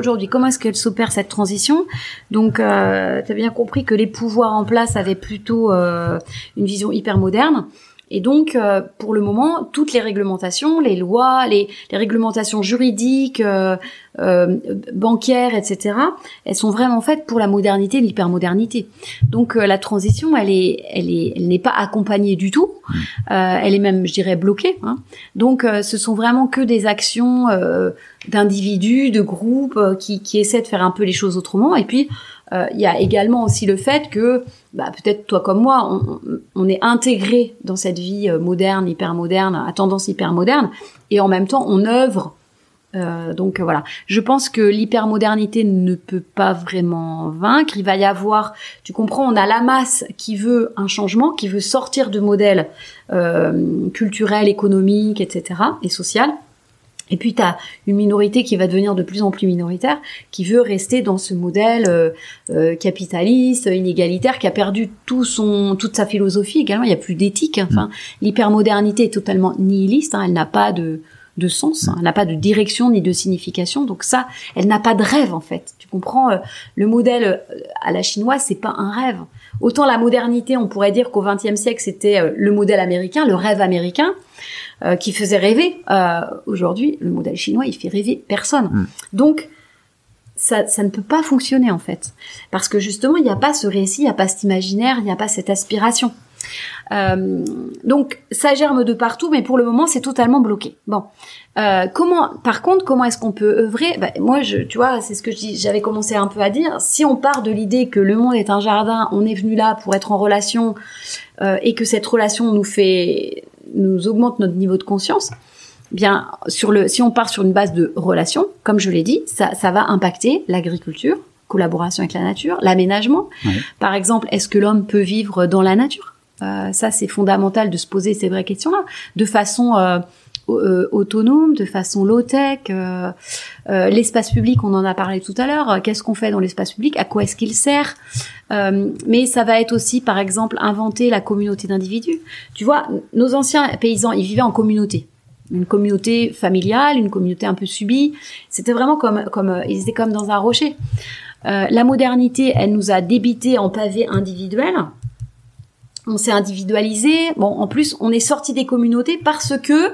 Aujourd'hui, comment est-ce qu'elle s'opère cette transition? Donc, euh, tu bien compris que les pouvoirs en place avaient plutôt euh, une vision hyper moderne. Et donc, euh, pour le moment, toutes les réglementations, les lois, les, les réglementations juridiques, euh, euh, bancaires, etc., elles sont vraiment faites pour la modernité, l'hypermodernité. Donc, euh, la transition, elle est, elle est, elle n'est pas accompagnée du tout. Euh, elle est même, je dirais, bloquée. hein. Donc, euh, ce sont vraiment que des actions euh, d'individus, de groupes euh, qui, qui essaient de faire un peu les choses autrement. Et puis, il y a également aussi le fait que, bah, peut-être toi comme moi, on, est intégré dans cette vie euh, moderne, hyper moderne, à tendance hyper moderne, et en même temps, on œuvre. Euh, donc euh, voilà, je pense que l'hypermodernité ne peut pas vraiment vaincre. Il va y avoir, tu comprends, on a la masse qui veut un changement, qui veut sortir de modèles euh, culturels, économiques, etc. et social. Et puis tu as une minorité qui va devenir de plus en plus minoritaire, qui veut rester dans ce modèle euh, euh, capitaliste, inégalitaire, qui a perdu tout son, toute sa philosophie également. Il n'y a plus d'éthique. hein. Enfin, l'hypermodernité est totalement nihiliste. hein. Elle n'a pas de, de sens, hein. elle n'a pas de direction ni de signification. Donc ça, elle n'a pas de rêve en fait. Tu comprends euh, Le modèle euh, à la chinoise, c'est pas un rêve. Autant la modernité, on pourrait dire qu'au XXe siècle, c'était euh, le modèle américain, le rêve américain euh, qui faisait rêver. Euh, Aujourd'hui, le modèle chinois, il fait rêver personne. Donc, ça, ça ne peut pas fonctionner en fait, parce que justement, il n'y a pas ce récit, il n'y a pas cet imaginaire, il n'y a pas cette aspiration. Euh, donc, ça germe de partout, mais pour le moment, c'est totalement bloqué. Bon, Euh, comment, par contre, comment est-ce qu'on peut œuvrer? Bah, Moi, je, tu vois, c'est ce que j'avais commencé un peu à dire. Si on part de l'idée que le monde est un jardin, on est venu là pour être en relation euh, et que cette relation nous fait, nous augmente notre niveau de conscience. Bien, sur le, si on part sur une base de relation, comme je l'ai dit, ça, ça va impacter l'agriculture, collaboration avec la nature, l'aménagement. Par exemple, est-ce que l'homme peut vivre dans la nature? Euh, Ça, c'est fondamental de se poser ces vraies questions-là, de façon euh, euh, autonome, de façon low-tech. euh, euh, l'espace public, on en a parlé tout à l'heure. Qu'est-ce qu'on fait dans l'espace public? À quoi est-ce qu'il sert? Euh, Mais ça va être aussi, par exemple, inventer la communauté d'individus. Tu vois, nos anciens paysans, ils vivaient en communauté une communauté familiale, une communauté un peu subie. C'était vraiment comme, comme, euh, ils étaient comme dans un rocher. Euh, la modernité, elle nous a débité en pavés individuels. On s'est individualisé. Bon, en plus, on est sorti des communautés parce que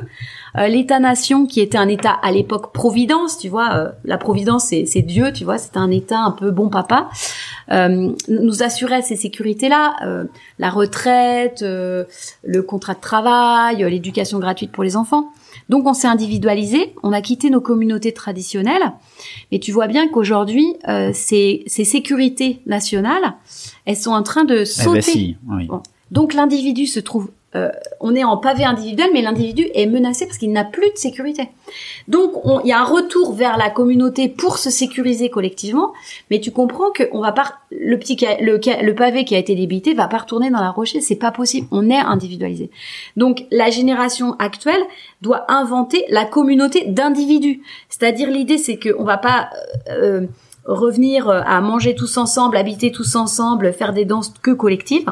euh, l'État-nation, qui était un État à l'époque providence, tu vois, euh, la providence, c'est Dieu, tu vois, c'était un État un peu bon papa, nous assurait ces sécurités-là, euh, la retraite, euh, le contrat de travail, euh, l'éducation gratuite pour les enfants. Donc on s'est individualisé, on a quitté nos communautés traditionnelles, mais tu vois bien qu'aujourd'hui, euh, ces, ces sécurités nationales, elles sont en train de Eh sauter. ben si, oui. Bon. Donc l'individu se trouve, euh, on est en pavé individuel, mais l'individu est menacé parce qu'il n'a plus de sécurité. Donc on- il y a un retour vers la communauté pour se sécuriser collectivement, mais tu comprends que on va le petit le, le pavé qui a été débité va pas retourner dans la rocher, c'est pas possible. On est individualisé. Donc la génération actuelle doit inventer la communauté d'individus. C'est-à-dire l'idée c'est que on va pas euh, euh, revenir à manger tous ensemble, habiter tous ensemble, faire des danses que collectives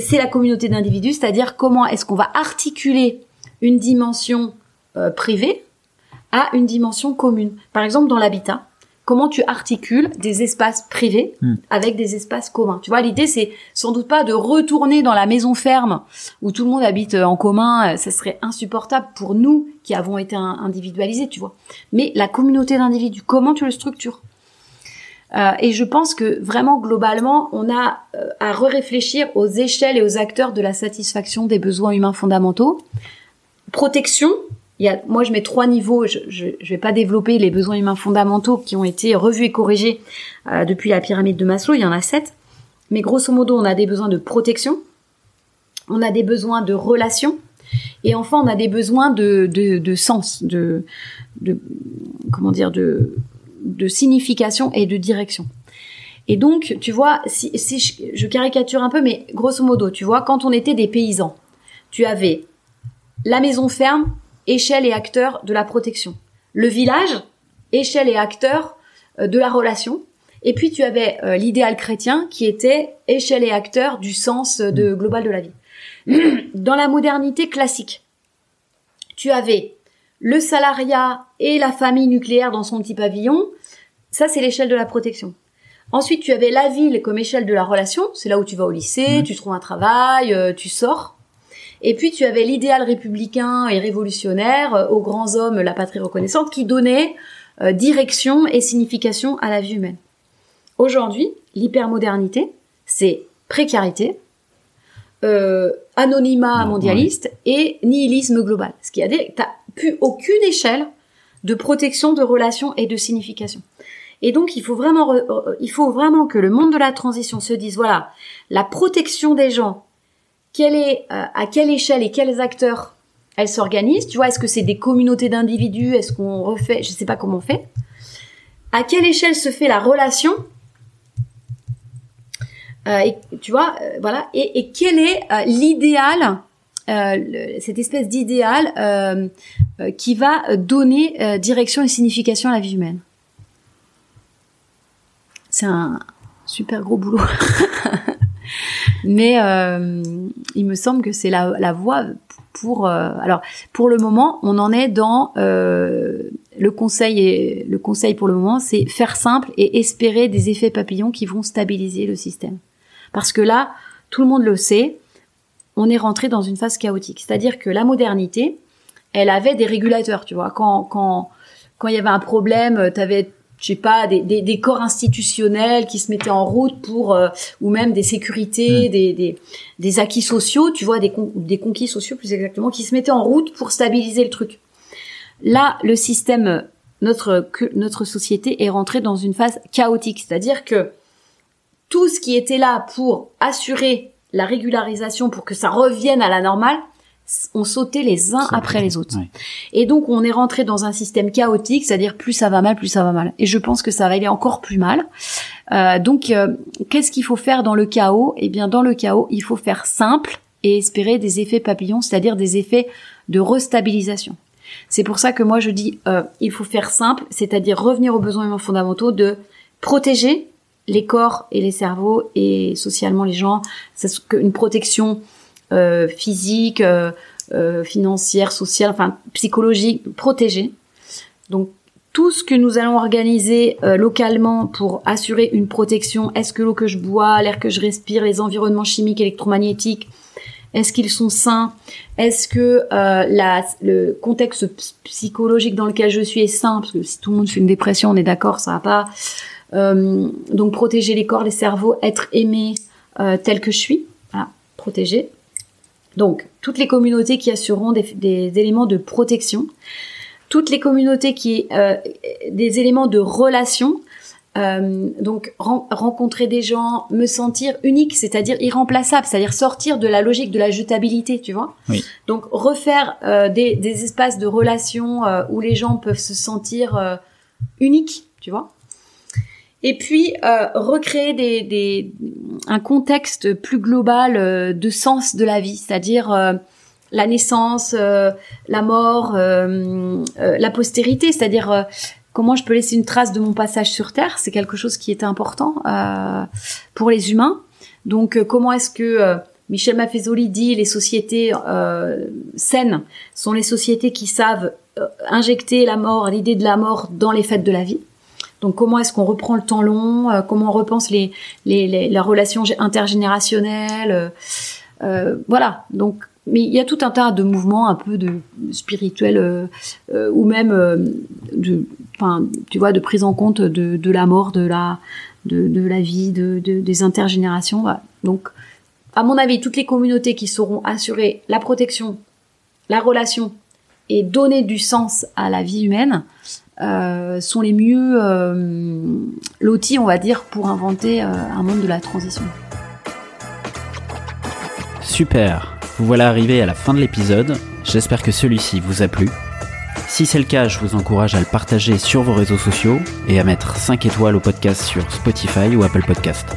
c'est la communauté d'individus, c'est-à-dire comment est-ce qu'on va articuler une dimension euh, privée à une dimension commune. Par exemple, dans l'habitat, comment tu articules des espaces privés Hmm. avec des espaces communs. Tu vois, l'idée c'est sans doute pas de retourner dans la maison ferme où tout le monde habite euh, en commun, euh, ça serait insupportable pour nous qui avons été in- individualisés, tu vois. Mais la communauté d'individus, comment tu le structures? Euh, et je pense que vraiment globalement, on a euh, à réfléchir aux échelles et aux acteurs de la satisfaction des besoins humains fondamentaux. Protection, y a, moi je mets trois niveaux. Je, je, vais pas développer les besoins humains fondamentaux qui ont été revus et corrigés euh, depuis la pyramide de Maslow. Il y en a sept. Mais grosso modo, on a des besoins de protection, on a des besoins de relation, et enfin on a des besoins de sens, de, de comment dire, de de signification et de direction. Et donc, tu vois, si, je, caricature un peu, mais grosso modo, tu vois, quand on était des paysans, tu avais la maison ferme, échelle et acteur de la protection. Le village, échelle et acteur euh, de la relation. Et puis tu avais euh, l'idéal chrétien qui était échelle et acteur du sens euh, de global de la vie. Dans la modernité classique, tu avais le salariat et la famille nucléaire dans son petit pavillon, ça c'est l'échelle de la protection. Ensuite, tu avais la ville comme échelle de la relation, c'est là où tu vas au lycée, mmh. tu trouves un travail, euh, tu sors. Et puis tu avais l'idéal républicain et révolutionnaire euh, aux grands hommes, la patrie reconnaissante, qui donnait euh, direction et signification à la vie humaine. Aujourd'hui, l'hypermodernité, c'est précarité, anonymat mondialiste et nihilisme global. Ce qui a des, plus aucune échelle de protection, de relation et de signification. Et donc, il faut vraiment, euh, que le monde de la transition se dise, voilà, la protection des gens, quelle est, euh, à quelle échelle et quels acteurs elle s'organise. Tu vois, est-ce que c'est des communautés d'individus Est-ce qu'on refait Je sais pas comment on fait. À quelle échelle se fait la relation euh, Tu vois, voilà. Et, et, quel est l'idéal euh, cette espèce d'idéal euh, euh, qui va donner direction et signification à la vie humaine. C'est un super gros boulot. Mais il me semble que c'est la, la voie pour alors pour le moment on en est dans le conseil et le conseil pour le moment c'est faire simple et espérer des effets papillons qui vont stabiliser le système parce que là tout le monde le sait on est rentré dans une phase chaotique. C'est-à-dire que la modernité, elle avait des régulateurs, tu vois. Quand quand quand il y avait un problème, tu avais je sais pas des, des, corps institutionnels qui se mettaient en route pour euh, ou même des sécurités, mm. des, des, des acquis sociaux, tu vois des des conquis sociaux plus exactement qui se mettaient en route pour stabiliser le truc. Là, le système notre notre société est rentrée dans une phase chaotique, c'est-à-dire que tout ce qui était là pour assurer la régularisation pour que ça revienne à la normale, on sautait les uns après les autres. Et donc on est rentré dans un système chaotique, c'est-à-dire plus ça va mal, plus ça va mal. Et je pense que ça va aller encore plus mal. Euh, donc euh, qu'est-ce qu'il faut faire dans le chaos? Eh bien dans le chaos, il faut faire simple et espérer des effets papillons, c'est-à-dire des effets de restabilisation. C'est pour ça que moi je dis euh, il faut faire simple, c'est-à-dire revenir aux besoins fondamentaux de protéger les corps et les cerveaux et socialement les gens, c'est une protection euh, physique, euh, euh, financière, sociale, enfin psychologique protégée. Donc tout ce que nous allons organiser localement pour assurer une protection, est-ce que l'eau que je bois, l'air que je respire, les environnements chimiques, électromagnétiques, est-ce qu'ils sont sains Est-ce que la, le contexte psychologique dans lequel je suis est sain Parce que si tout le monde fait une dépression, on est d'accord, ça va pas. Euh, donc protéger les corps, les cerveaux, être aimé euh, tel que je suis, voilà, protéger. Donc toutes les communautés qui assureront des, des éléments de protection, toutes les communautés qui euh, des éléments de relation. Euh, donc rencontrer des gens, me sentir unique, c'est-à-dire irremplaçable, c'est-à-dire sortir de la logique de la jetabilité, tu vois. Oui. Donc refaire euh, des, des, espaces de relation euh, où les gens peuvent se sentir uniques, tu vois et puis euh, recréer des, des, un contexte plus global euh, de sens de la vie, c'est-à-dire euh, la naissance, euh, la mort, la postérité, c'est-à-dire comment je peux laisser une trace de mon passage sur Terre, c'est quelque chose qui est important pour les humains. Donc comment est-ce que Michel Maffezoli dit les sociétés saines sont les sociétés qui savent injecter la mort, l'idée de la mort dans les fêtes de la vie. Donc comment est-ce qu'on reprend le temps long euh, Comment on repense les, les, les, la relation intergénérationnelle euh, euh, Voilà. Donc mais il y a tout un tas de mouvements un peu de spirituels ou même de enfin, tu vois, de prise en compte de, de la mort, de la, de, de la vie, de, de- des intergénérations. Donc, à mon avis, toutes les communautés qui sauront assurer la protection, la relation et donner du sens à la vie humaine euh, sont les mieux euh, lotis, on va dire, pour inventer euh, un monde de la transition. Super, vous voilà arrivé à la fin de l'épisode, j'espère que celui-ci vous a plu. Si c'est le cas, je vous encourage à le partager sur vos réseaux sociaux et à mettre 5 étoiles au podcast sur Spotify ou Apple Podcast.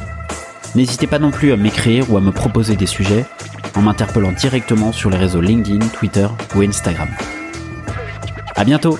N'hésitez pas non plus à m'écrire ou à me proposer des sujets en m'interpellant directement sur les réseaux LinkedIn, Twitter ou Instagram. À bientôt